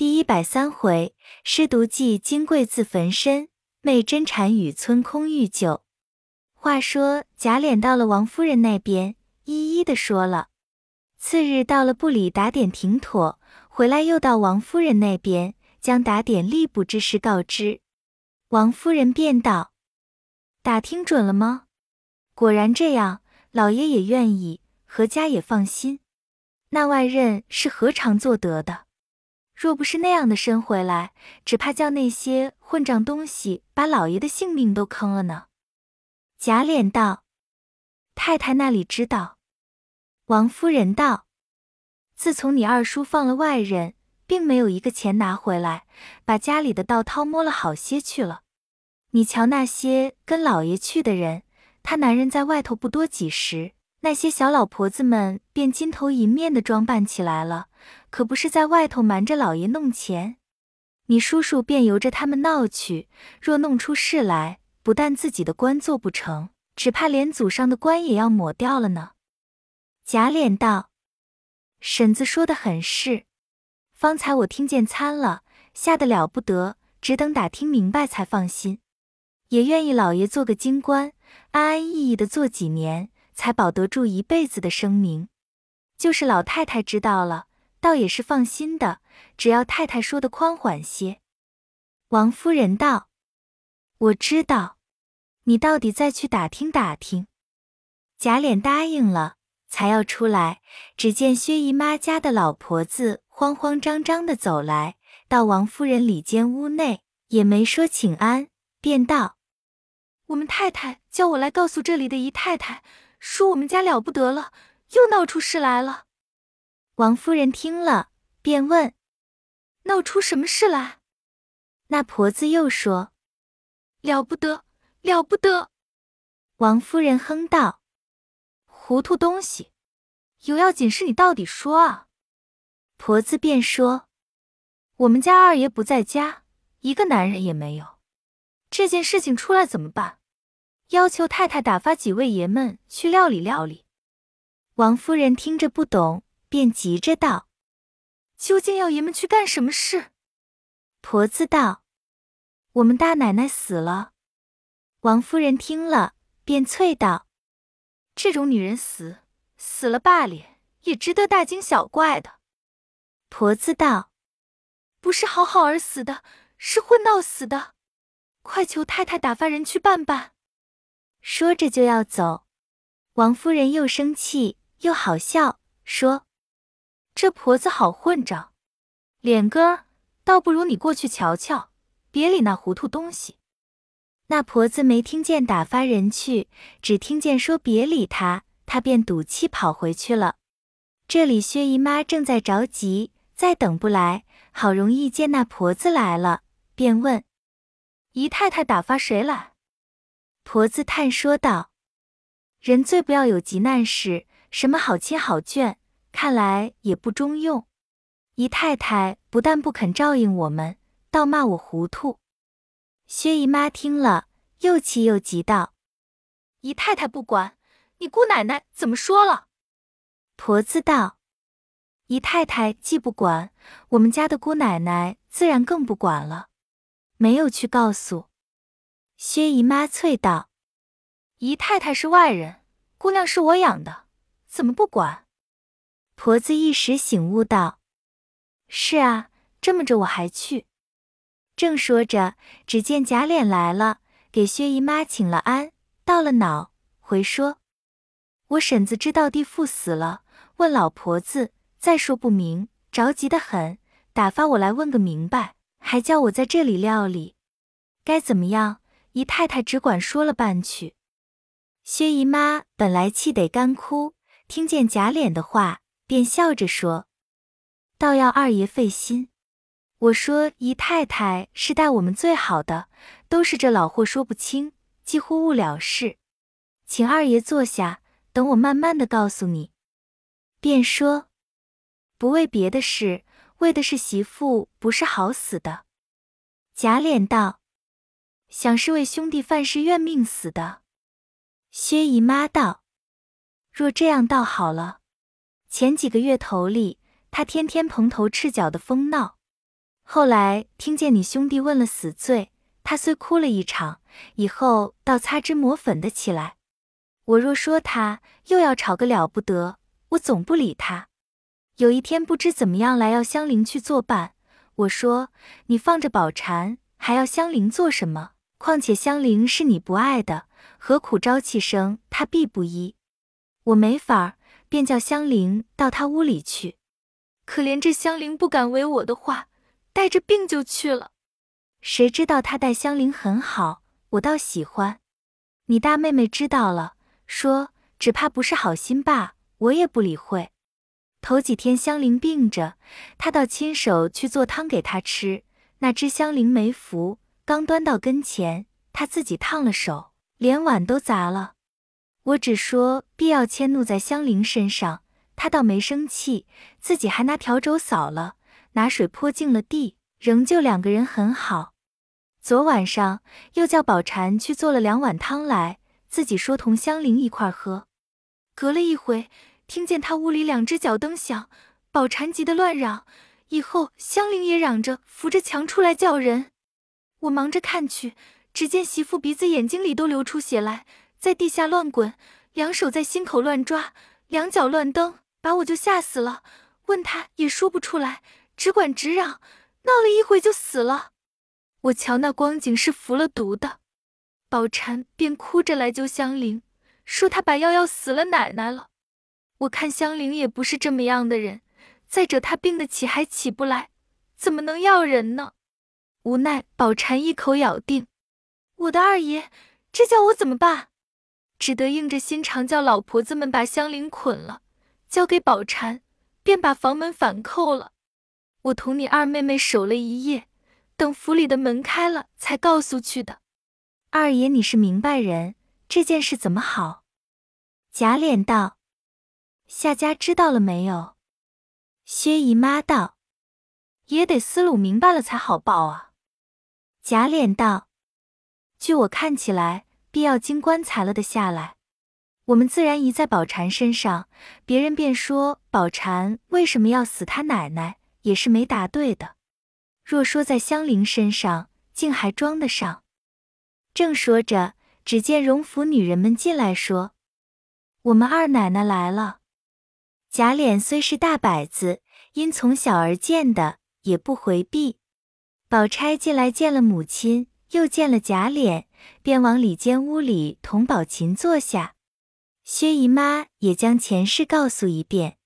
第一百三回，师独记金贵自焚身，昧真禅语村空欲救。话说贾琏到了王夫人那边，一一的说了。次日到了部里打点停妥，回来又到王夫人那边，将打点吏部之事告知。王夫人便道：“打听准了吗？果然这样，老爷也愿意，何家也放心。那外任是何尝做得的？”若不是那样的身回来，只怕叫那些混账东西把老爷的性命都坑了呢。贾琏道：“太太那里知道？”王夫人道：“自从你二叔放了外人，并没有一个钱拿回来，把家里的倒掏摸了好些去了。你瞧那些跟老爷去的人，他男人在外头不多几时。”那些小老婆子们便金头银面的装扮起来了，可不是在外头瞒着老爷弄钱。你叔叔便由着他们闹去，若弄出事来，不但自己的官做不成，只怕连祖上的官也要抹掉了呢。贾琏道：“婶子说的很是，方才我听见参了，吓得了不得，只等打听明白才放心。也愿意老爷做个京官，安安逸逸的做几年。”才保得住一辈子的声名，就是老太太知道了，倒也是放心的。只要太太说的宽缓些。王夫人道：“我知道，你到底再去打听打听。”贾琏答应了，才要出来，只见薛姨妈家的老婆子慌慌张张的走来，到王夫人里间屋内，也没说请安，便道：“我们太太叫我来告诉这里的姨太太。”说我们家了不得了，又闹出事来了。王夫人听了，便问：“闹出什么事来？”那婆子又说：“了不得，了不得。”王夫人哼道：“糊涂东西，有要紧事你到底说啊！”婆子便说：“我们家二爷不在家，一个男人也没有，这件事情出来怎么办？”要求太太打发几位爷们去料理料理。王夫人听着不懂，便急着道：“究竟要爷们去干什么事？”婆子道：“我们大奶奶死了。”王夫人听了，便啐道：“这种女人死死了罢了，也值得大惊小怪的。”婆子道：“不是好好而死的，是混闹死的，快求太太打发人去办办。”说着就要走，王夫人又生气又好笑，说：“这婆子好混账，脸哥倒不如你过去瞧瞧，别理那糊涂东西。”那婆子没听见打发人去，只听见说别理他，他便赌气跑回去了。这里薛姨妈正在着急，再等不来，好容易见那婆子来了，便问：“姨太太打发谁来？”婆子叹说道：“人最不要有急难事，什么好亲好眷，看来也不中用。姨太太不但不肯照应我们，倒骂我糊涂。”薛姨妈听了，又气又急道：“姨太太不管，你姑奶奶怎么说了？”婆子道：“姨太太既不管，我们家的姑奶奶自然更不管了，没有去告诉。”薛姨妈啐道：“姨太太是外人，姑娘是我养的，怎么不管？”婆子一时醒悟道：“是啊，这么着我还去。”正说着，只见贾琏来了，给薛姨妈请了安，到了脑，回说：“我婶子知道弟父死了，问老婆子，再说不明，着急的很，打发我来问个明白，还叫我在这里料理，该怎么样？”姨太太只管说了半句，薛姨妈本来气得干哭，听见贾琏的话，便笑着说：“倒要二爷费心。我说姨太太是待我们最好的，都是这老货说不清，几乎误了事。请二爷坐下，等我慢慢的告诉你。”便说：“不为别的事，为的是媳妇不是好死的。”贾琏道。想是为兄弟犯事怨命死的，薛姨妈道：“若这样倒好了。前几个月头里，他天天蓬头赤脚的疯闹，后来听见你兄弟问了死罪，他虽哭了一场，以后倒擦脂抹粉的起来。我若说他，又要吵个了不得。我总不理他。有一天不知怎么样来要香菱去作伴，我说你放着宝蟾，还要香菱做什么？况且香菱是你不爱的，何苦朝气生他必不依？我没法儿，便叫香菱到他屋里去。可怜这香菱不敢违我的话，带着病就去了。谁知道他待香菱很好，我倒喜欢。你大妹妹知道了，说只怕不是好心罢。我也不理会。头几天香菱病着，他倒亲手去做汤给她吃。那只香菱没服，刚端到跟前，他自己烫了手，连碗都砸了。我只说必要迁怒在香菱身上，他倒没生气，自己还拿笤帚扫了，拿水泼净了地，仍旧两个人很好。昨晚上又叫宝蟾去做了两碗汤来，自己说同香菱一块喝。隔了一回。听见他屋里两只脚蹬响，宝蟾急得乱嚷，以后香菱也嚷着扶着墙出来叫人。我忙着看去，只见媳妇鼻子眼睛里都流出血来，在地下乱滚，两手在心口乱抓，两脚乱蹬，把我就吓死了。问他也说不出来，只管直嚷，闹了一会就死了。我瞧那光景是服了毒的，宝蟾便哭着来救香菱，说他把药要死了奶奶了。我看香菱也不是这么样的人，再者她病得起还起不来，怎么能要人呢？无奈宝蟾一口咬定，我的二爷，这叫我怎么办？只得硬着心肠叫老婆子们把香菱捆了，交给宝蟾，便把房门反扣了。我同你二妹妹守了一夜，等府里的门开了，才告诉去的。二爷你是明白人，这件事怎么好？贾琏道。夏家知道了没有？薛姨妈道：“也得思路明白了才好报啊。”贾琏道：“据我看起来，必要经棺材了的下来。我们自然移在宝蟾身上，别人便说宝蟾为什么要死？他奶奶也是没答对的。若说在香菱身上，竟还装得上。”正说着，只见荣府女人们进来，说：“我们二奶奶来了。”贾琏虽是大摆子，因从小而见的，也不回避。宝钗进来见了母亲，又见了贾琏，便往里间屋里同宝琴坐下。薛姨妈也将前事告诉一遍，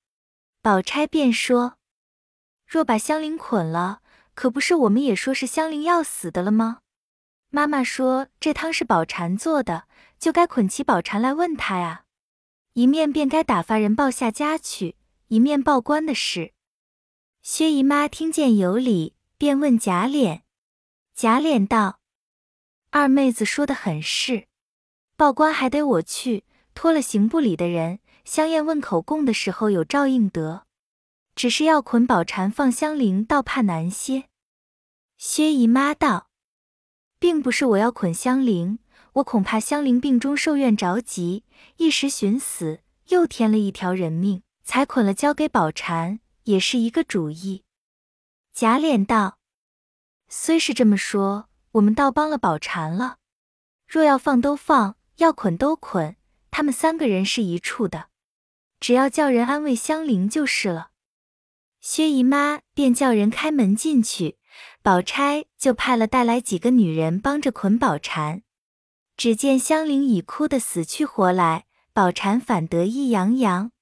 宝钗便说：“若把香菱捆了，可不是我们也说是香菱要死的了吗？妈妈说这汤是宝蟾做的，就该捆起宝蟾来问他呀。”一面便该打发人报下家去，一面报官的事。薛姨妈听见有理，便问贾琏。贾琏道：“二妹子说的很是，报官还得我去，托了刑部里的人，香艳问口供的时候有照应得。只是要捆宝蟾放香菱，倒怕难些。”薛姨妈道：“并不是我要捆香菱。”我恐怕香菱病中受怨着急，一时寻死，又添了一条人命，才捆了交给宝蟾，也是一个主意。贾琏道：“虽是这么说，我们倒帮了宝蟾了。若要放都放，要捆都捆，他们三个人是一处的，只要叫人安慰香菱就是了。”薛姨妈便叫人开门进去，宝钗就派了带来几个女人帮着捆宝蟾。只见香菱已哭得死去活来，宝蟾反得意洋洋。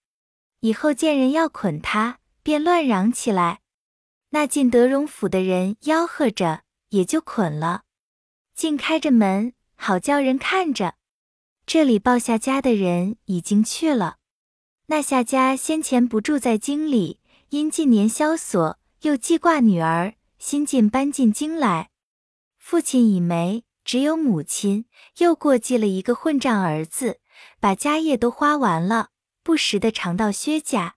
以后见人要捆他，便乱嚷起来。那进德荣府的人吆喝着，也就捆了。竟开着门，好叫人看着。这里鲍夏家的人已经去了。那夏家先前不住在京里，因近年萧索，又记挂女儿，新近搬进京来。父亲已没。只有母亲又过继了一个混账儿子，把家业都花完了，不时的常到薛家。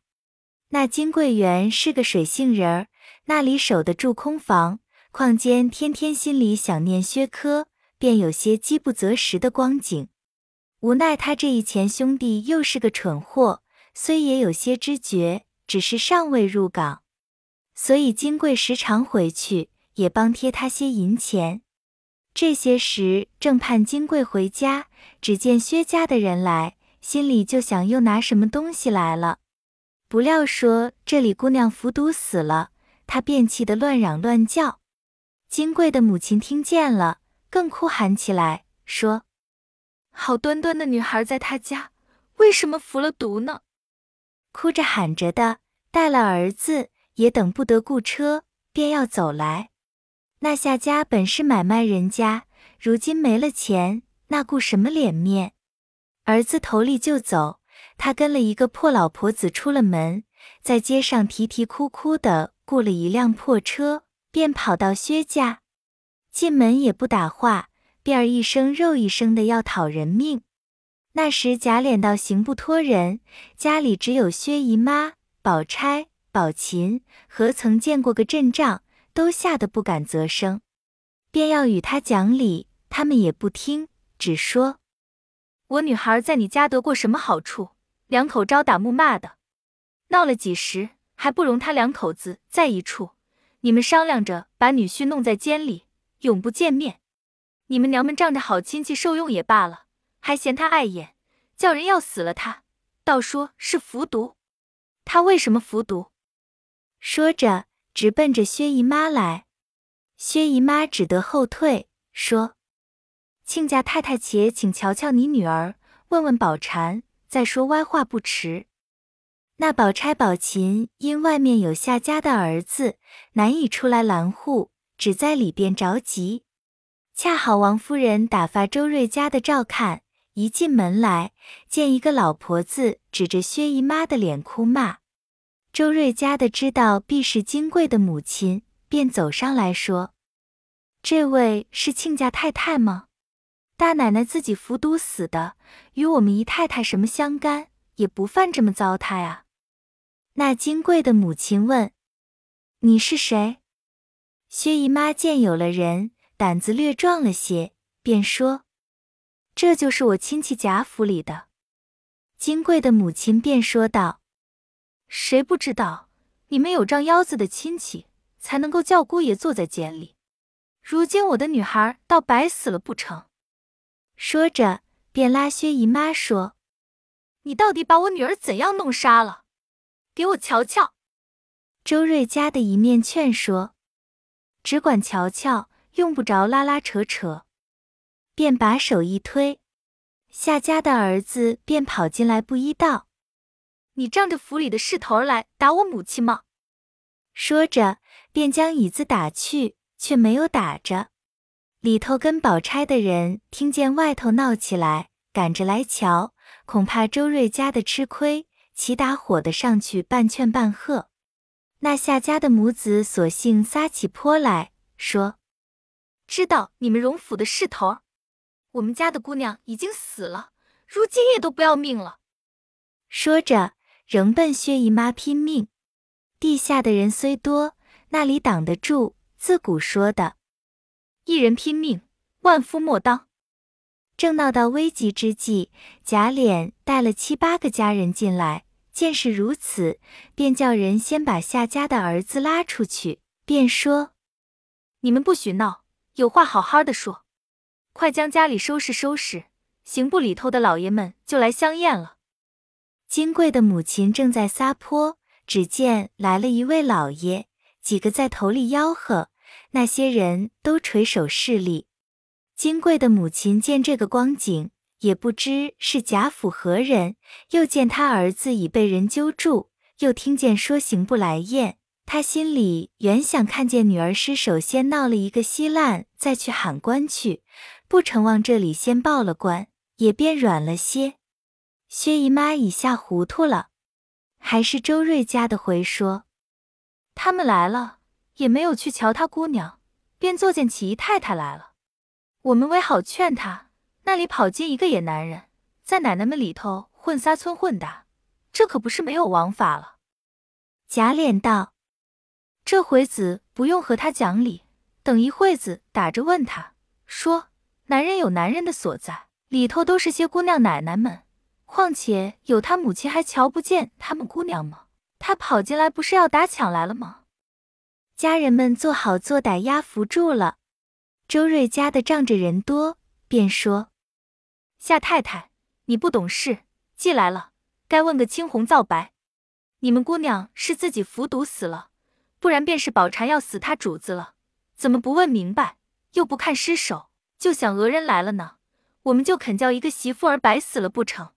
那金桂园是个水性人儿，那里守得住空房，况间天天心里想念薛科，便有些饥不择食的光景。无奈他这一前兄弟又是个蠢货，虽也有些知觉，只是尚未入港，所以金贵时常回去，也帮贴他些银钱。这些时正盼金贵回家，只见薛家的人来，心里就想又拿什么东西来了。不料说这里姑娘服毒死了，他便气得乱嚷乱叫。金贵的母亲听见了，更哭喊起来，说：“好端端的女孩在他家，为什么服了毒呢？”哭着喊着的，带了儿子，也等不得雇车，便要走来。那夏家本是买卖人家，如今没了钱，那顾什么脸面？儿子头里就走，他跟了一个破老婆子出了门，在街上啼啼哭哭的雇了一辆破车，便跑到薛家。进门也不打话，便儿一声肉一声的要讨人命。那时贾琏道行不托人，家里只有薛姨妈、宝钗、宝琴，何曾见过个阵仗？都吓得不敢啧声，便要与他讲理，他们也不听，只说：“我女孩在你家得过什么好处？两口朝打暮骂的，闹了几时，还不容他两口子在一处。你们商量着把女婿弄在监里，永不见面。你们娘们仗着好亲戚受用也罢了，还嫌他碍眼，叫人要死了他，倒说是服毒。他为什么服毒？”说着。直奔着薛姨妈来，薛姨妈只得后退，说：“亲家太太，且请瞧瞧你女儿，问问宝蟾，再说歪话不迟。”那宝钗、宝琴因外面有夏家的儿子，难以出来拦护，只在里边着急。恰好王夫人打发周瑞家的照看，一进门来，见一个老婆子指着薛姨妈的脸哭骂。周瑞家的知道必是金贵的母亲，便走上来说：“这位是亲家太太吗？大奶奶自己服毒死的，与我们姨太太什么相干？也不犯这么糟蹋啊。”那金贵的母亲问：“你是谁？”薛姨妈见有了人，胆子略壮了些，便说：“这就是我亲戚贾府里的。”金贵的母亲便说道。谁不知道你们有张腰子的亲戚，才能够叫姑爷坐在监里。如今我的女孩倒白死了不成？说着，便拉薛姨妈说：“你到底把我女儿怎样弄杀了？给我瞧瞧。”周瑞家的一面劝说，只管瞧瞧，用不着拉拉扯扯，便把手一推，夏家的儿子便跑进来，不依道。你仗着府里的势头来打我母亲吗？说着，便将椅子打去，却没有打着。里头跟宝钗的人听见外头闹起来，赶着来瞧，恐怕周瑞家的吃亏，齐打火的上去半劝半喝。那夏家的母子索性撒起泼来说：“知道你们荣府的势头，我们家的姑娘已经死了，如今也都不要命了。”说着。仍奔薛姨妈拼命，地下的人虽多，那里挡得住？自古说的，一人拼命，万夫莫当。正闹到危急之际，贾琏带了七八个家人进来，见是如此，便叫人先把夏家的儿子拉出去，便说：“你们不许闹，有话好好的说，快将家里收拾收拾，刑部里头的老爷们就来相验了。”金贵的母亲正在撒泼，只见来了一位老爷，几个在头里吆喝，那些人都垂手侍立。金贵的母亲见这个光景，也不知是贾府何人，又见他儿子已被人揪住，又听见说刑部来验，他心里原想看见女儿失手先闹了一个稀烂，再去喊官去，不成往这里先报了官，也便软了些。薛姨妈已吓糊涂了，还是周瑞家的回说，他们来了也没有去瞧他姑娘，便作践起姨太太来了。我们为好劝他，那里跑进一个野男人，在奶奶们里头混撒村混的，这可不是没有王法了。贾琏道：“这回子不用和他讲理，等一会子打着问他，说男人有男人的所在，里头都是些姑娘奶奶们。”况且有他母亲，还瞧不见他们姑娘吗？他跑进来不是要打抢来了吗？家人们做好做歹压服住了。周瑞家的仗着人多，便说：“夏太太，你不懂事，既来了，该问个青红皂白。你们姑娘是自己服毒死了，不然便是宝蟾要死他主子了，怎么不问明白，又不看尸首，就想讹人来了呢？我们就肯叫一个媳妇儿白死了不成？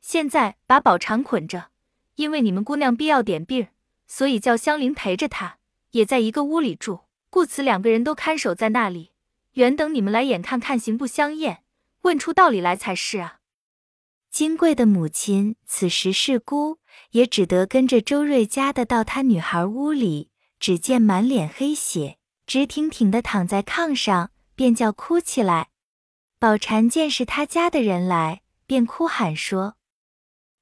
现在把宝蟾捆着，因为你们姑娘必要点病，所以叫香菱陪着她，也在一个屋里住，故此两个人都看守在那里。”原等你们来眼看看行不相验，问出道理来才是啊！金贵的母亲此时是孤，也只得跟着周瑞家的到他女孩屋里，只见满脸黑血，直挺挺的躺在炕上，便叫哭起来。宝蟾见是他家的人来，便哭喊说：“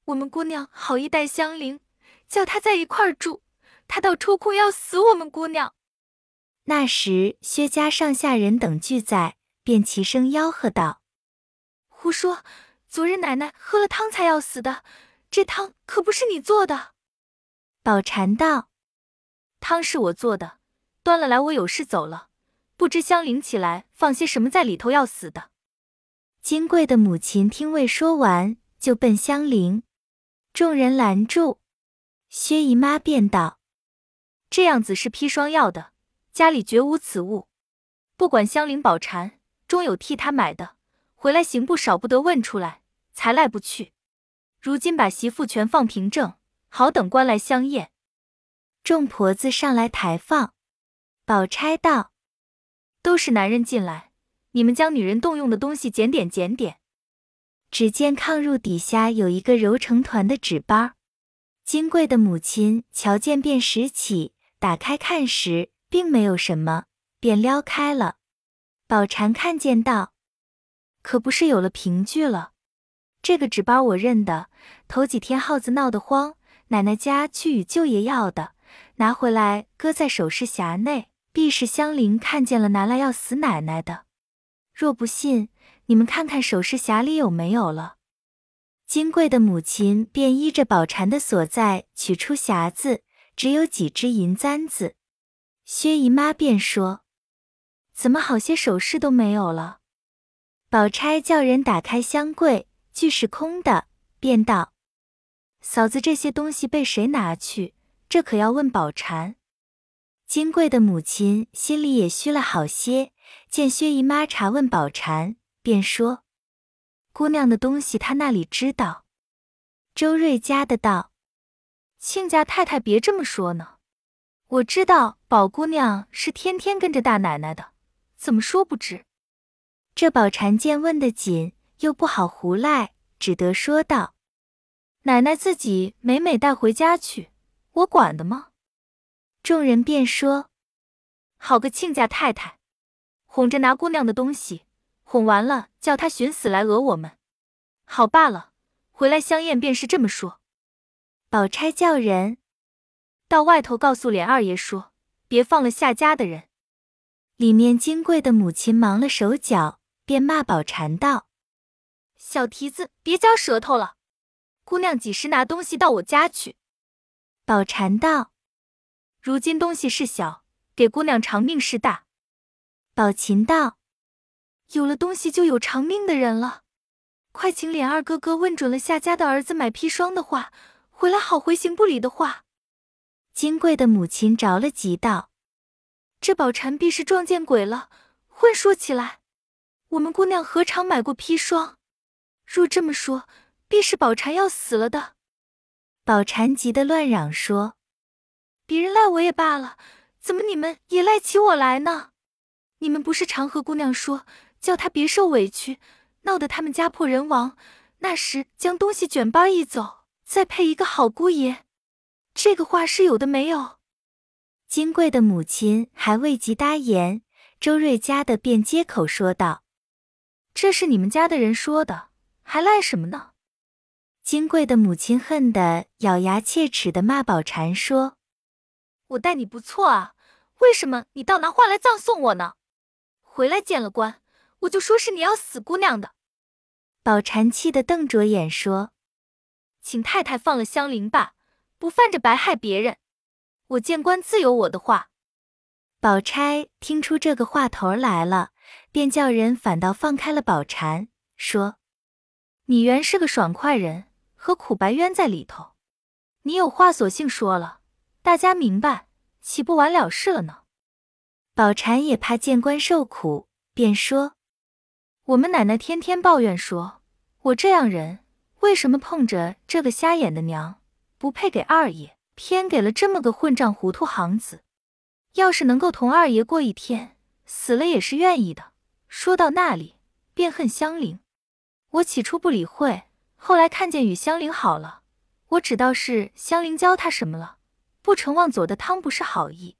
我们姑娘好意待香菱，叫她在一块儿住，她倒抽空要死我们姑娘。”那时，薛家上下人等俱在，便齐声吆喝道：“胡说！昨日奶奶喝了汤才要死的，这汤可不是你做的。”宝蟾道：“汤是我做的，端了来我有事走了，不知香菱起来放些什么在里头要死的。”金贵的母亲听未说完，就奔香菱，众人拦住，薛姨妈便道：“这样子是砒霜药的。”家里绝无此物，不管香菱宝蟾，终有替他买的，回来刑部少不得问出来，才赖不去。如今把媳妇全放平正，好等官来相验。众婆子上来抬放，宝钗道：“都是男人进来，你们将女人动用的东西检点检点。”只见炕褥底下有一个揉成团的纸包，金贵的母亲瞧见便拾起，打开看时。并没有什么，便撩开了。宝蟾看见道：“可不是有了凭据了？这个纸包我认得，头几天耗子闹得慌，奶奶家去与舅爷要的，拿回来搁在首饰匣内，必是香菱看见了拿来要死奶奶的。若不信，你们看看首饰匣里有没有了。”金贵的母亲便依着宝蟾的所在取出匣子，只有几只银簪子。薛姨妈便说：“怎么好些首饰都没有了？”宝钗叫人打开箱柜，俱是空的，便道：“嫂子，这些东西被谁拿去？这可要问宝蟾。”金贵的母亲心里也虚了好些，见薛姨妈查问宝蟾，便说：“姑娘的东西，她那里知道。”周瑞家的道：“亲家太太别这么说呢。”我知道宝姑娘是天天跟着大奶奶的，怎么说不知？这宝蟾见问得紧，又不好胡赖，只得说道：“奶奶自己每每带回家去，我管的吗？”众人便说：“好个亲家太太，哄着拿姑娘的东西，哄完了叫她寻死来讹我们。好罢了，回来香艳便是这么说。”宝钗叫人。到外头告诉琏二爷说，别放了夏家的人。里面金贵的母亲忙了手脚，便骂宝蟾道：“小蹄子，别嚼舌头了！姑娘几时拿东西到我家去？”宝蟾道：“如今东西是小，给姑娘偿命是大。”宝琴道：“有了东西就有偿命的人了，快请琏二哥哥问准了夏家的儿子买砒霜的话，回来好回刑部里的话。”金贵的母亲着了急，道：“这宝蟾必是撞见鬼了，混说起来，我们姑娘何尝买过砒霜？若这么说，必是宝蟾要死了的。”宝蟾急得乱嚷说：“别人赖我也罢了，怎么你们也赖起我来呢？你们不是常和姑娘说，叫她别受委屈，闹得他们家破人亡，那时将东西卷包一走，再配一个好姑爷。”这个话是有的没有？金贵的母亲还未及答言，周瑞家的便接口说道：“这是你们家的人说的，还赖什么呢？”金贵的母亲恨得咬牙切齿的骂宝蟾说：“我待你不错啊，为什么你倒拿话来葬送我呢？回来见了官，我就说是你要死姑娘的。”宝蟾气得瞪着眼说：“请太太放了香菱吧。”不犯着白害别人，我见官自有我的话。宝钗听出这个话头来了，便叫人反倒放开了宝蟾，说：“你原是个爽快人，何苦白冤在里头？你有话索性说了，大家明白，岂不完了事了呢？”宝蟾也怕见官受苦，便说：“我们奶奶天天抱怨说，我这样人，为什么碰着这个瞎眼的娘，不配给二爷，偏给了这么个混账糊涂行子。要是能够同二爷过一天，死了也是愿意的。”说到那里，便恨香菱。我起初不理会，后来看见与香菱好了，我只道是香菱教他什么了，不成往左的汤不是好意。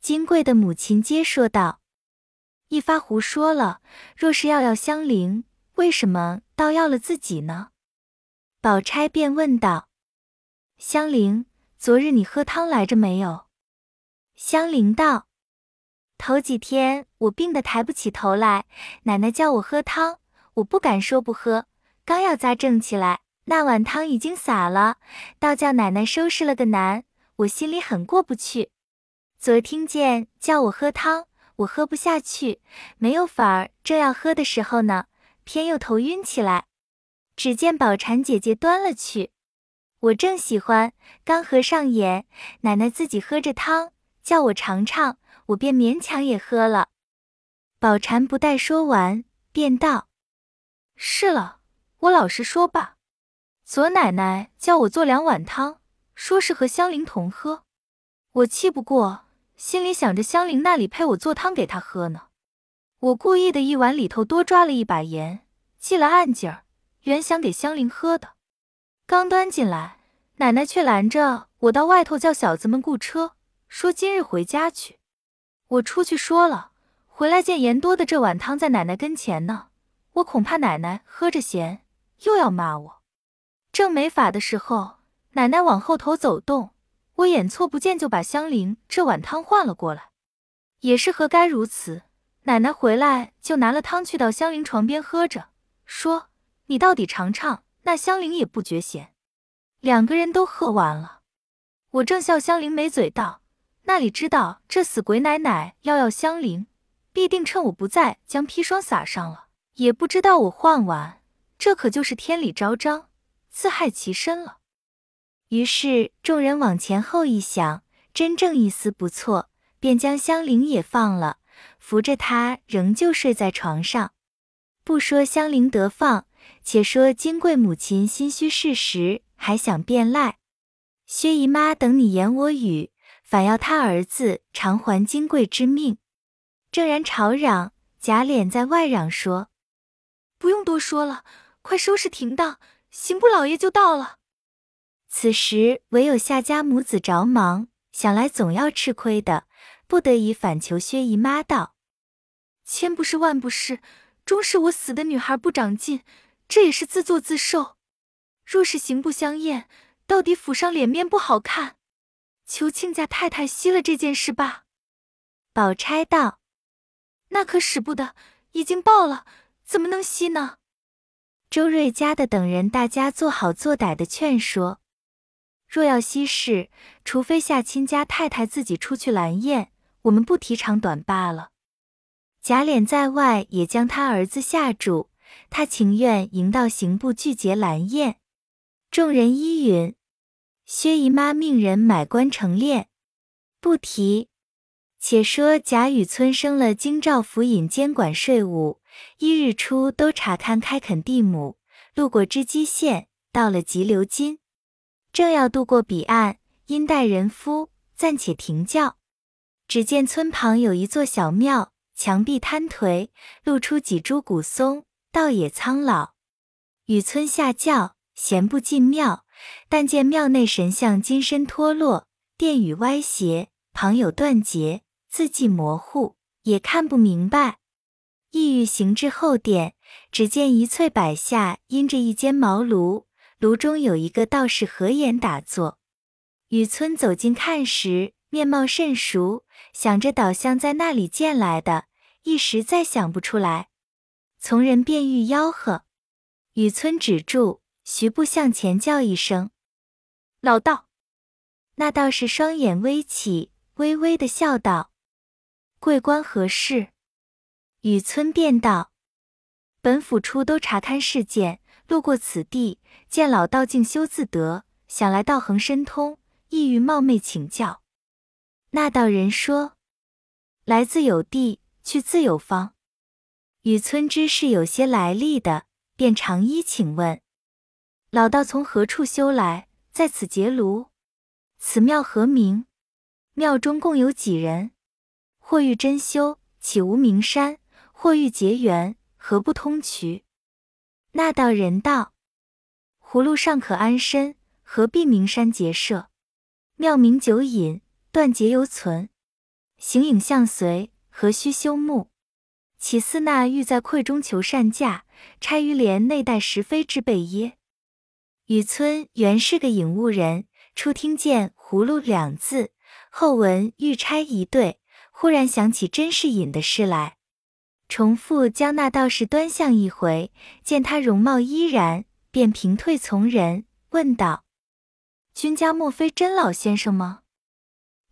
金贵的母亲接说道：“一发胡说了。若是要要香菱，为什么倒要了自己呢？”宝钗便问道：“香菱，昨日你喝汤来着没有？”香菱道：“头几天我病得抬不起头来，奶奶叫我喝汤，我不敢说不喝。刚要扎正起来，那碗汤已经洒了，倒叫奶奶收拾了个难，我心里很过不去。”昨听见叫我喝汤，我喝不下去，没有法儿。正要喝的时候呢，偏又头晕起来。只见宝蟾姐姐端了去，我正喜欢，刚合上眼，奶奶自己喝着汤，叫我尝尝，我便勉强也喝了。宝蟾不待说完，便道：“是了，我老实说吧，左奶奶叫我做两碗汤，说是和香菱同喝，我气不过。”心里想着香菱那里配我做汤给她喝呢，我故意的一碗里头多抓了一把盐，记了暗劲儿，原想给香菱喝的。刚端进来，奶奶却拦着我到外头叫小子们雇车，说今日回家去。我出去说了，回来见盐多的这碗汤在奶奶跟前呢，我恐怕奶奶喝着咸又要骂我。正没法的时候，奶奶往后头走动。我眼错不见，就把香菱这碗汤换了过来，也是何该如此。奶奶回来就拿了汤去到香菱床边喝着，说：“你到底尝尝。”那香菱也不觉咸，两个人都喝完了。我正笑香菱没嘴道：“那里知道这死鬼奶奶要要香菱，必定趁我不在将砒霜撒上了，也不知道我换完，这可就是天理昭彰，自害其身了。”于是众人往前后一想，真正一丝不错，便将香菱也放了，扶着她仍旧睡在床上。不说香菱得放，且说金贵母亲心虚事实，还想变赖。薛姨妈等你言我语，反要他儿子偿还金贵之命。正然吵嚷，贾琏在外嚷说：“不用多说了，快收拾停当，刑部老爷就到了。”此时唯有夏家母子着忙，想来总要吃亏的，不得已反求薛姨妈道：“千不是万不是，终是我死的女孩不长进，这也是自作自受。若是刑部相验，到底府上脸面不好看，求亲家太太息了这件事吧。”宝钗道：“那可使不得，已经报了，怎么能息呢？”周瑞家的等人大家做好做歹的劝说。若要息事，除非夏亲家太太自己出去拦宴，我们不提长短罢了。贾琏在外也将他儿子吓住，他情愿迎到刑部拒绝拦宴。众人依允。薛姨妈命人买官成殓，不提。且说贾雨村升了京兆府尹，监管税务，一日出都查勘开垦地亩，路过织基县，到了急流津。正要渡过彼岸，因待人夫，暂且停轿。只见村旁有一座小庙，墙壁坍颓，露出几株古松，倒也苍老。雨村下轿，闲不进庙，但见庙内神像金身脱落，殿宇歪斜，旁有断节，字迹模糊，也看不明白。意欲行至后殿，只见一翠柏下阴着一间茅庐。炉中有一个道士合眼打坐，雨村走近看时，面貌甚熟，想着倒像在那里见来的，一时再想不出来。从人便欲吆喝，雨村止住，徐步向前叫一声：“老道。”那道士双眼微起，微微的笑道：“贵官何事？雨村便道：本府初都查勘事件，路过此地，见老道静修自得，想来道行深通，意欲冒昧请教。那道人说：来自有地，去自有方。雨村知是有些来历的，便长揖请问：老道从何处修来，在此结庐？此庙何名？庙中共有几人？或欲真修，岂无名山？或欲结缘，何不通渠？那道人道：葫芦尚可安身，何必名山结社？庙名久隐，断节犹存。形影相随，何须修墓？岂似那欲在愧中求善价，差于莲内待时非之辈耶？雨村原是个隐物人，初听见“葫芦”两字。后闻玉钗一对，忽然想起甄士隐的事来，重复将那道士端详一回，见他容貌依然，便平退从人，问道：“君家莫非甄老先生吗？”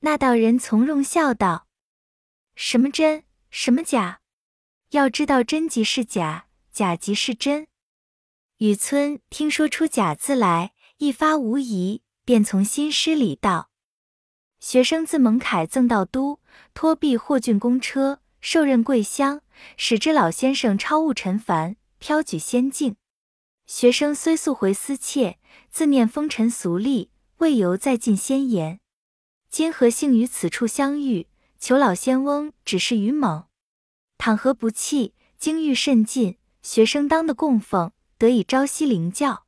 那道人从容笑道：“什么真，什么假？要知道真即是假，假即是真。”雨村听说出假字来，一发无疑，便从新诗里道。学生自蒙凯赠到都，托庇霍郡公车，受任桂乡，使之老先生超物尘凡，飘举仙境。学生虽速回思切，自念风尘俗丽，未由再进仙言。今何幸于此处相遇，求老仙翁指示于猛。倘何不弃，经遇甚近，学生当得供奉，得以朝夕灵教。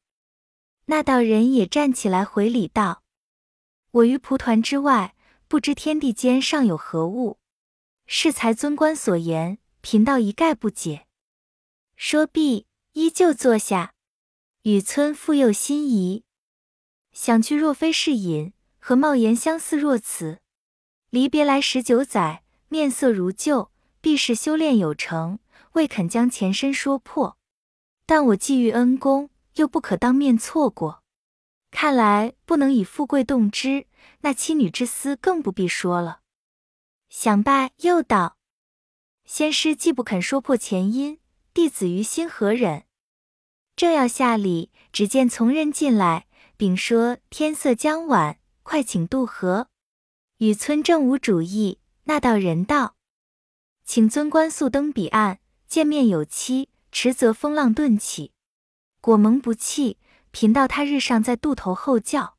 那道人也站起来回礼道。我于蒲团之外，不知天地间尚有何物。适才尊官所言，贫道一概不解。说毕，依旧坐下。雨村复又心疑，想去若非是隐，和貌言相似若此？离别来十九载，面色如旧，必是修炼有成，未肯将前身说破。但我既遇恩公，又不可当面错过。看来不能以富贵动之，那妻女之私更不必说了。想罢，又道：“仙师既不肯说破前因，弟子于心何忍？”正要下礼，只见从人进来，禀说天色将晚，快请渡河。雨村正无主意，那道人道：“请尊官速登彼岸，见面有期，迟则风浪顿起。果蒙不弃。”贫道他日尚在渡头候教。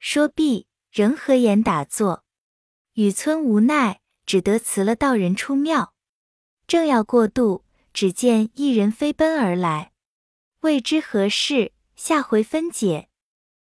说毕，仍合眼打坐。雨村无奈，只得辞了道人出庙。正要过渡，只见一人飞奔而来，未知何事，下回分解。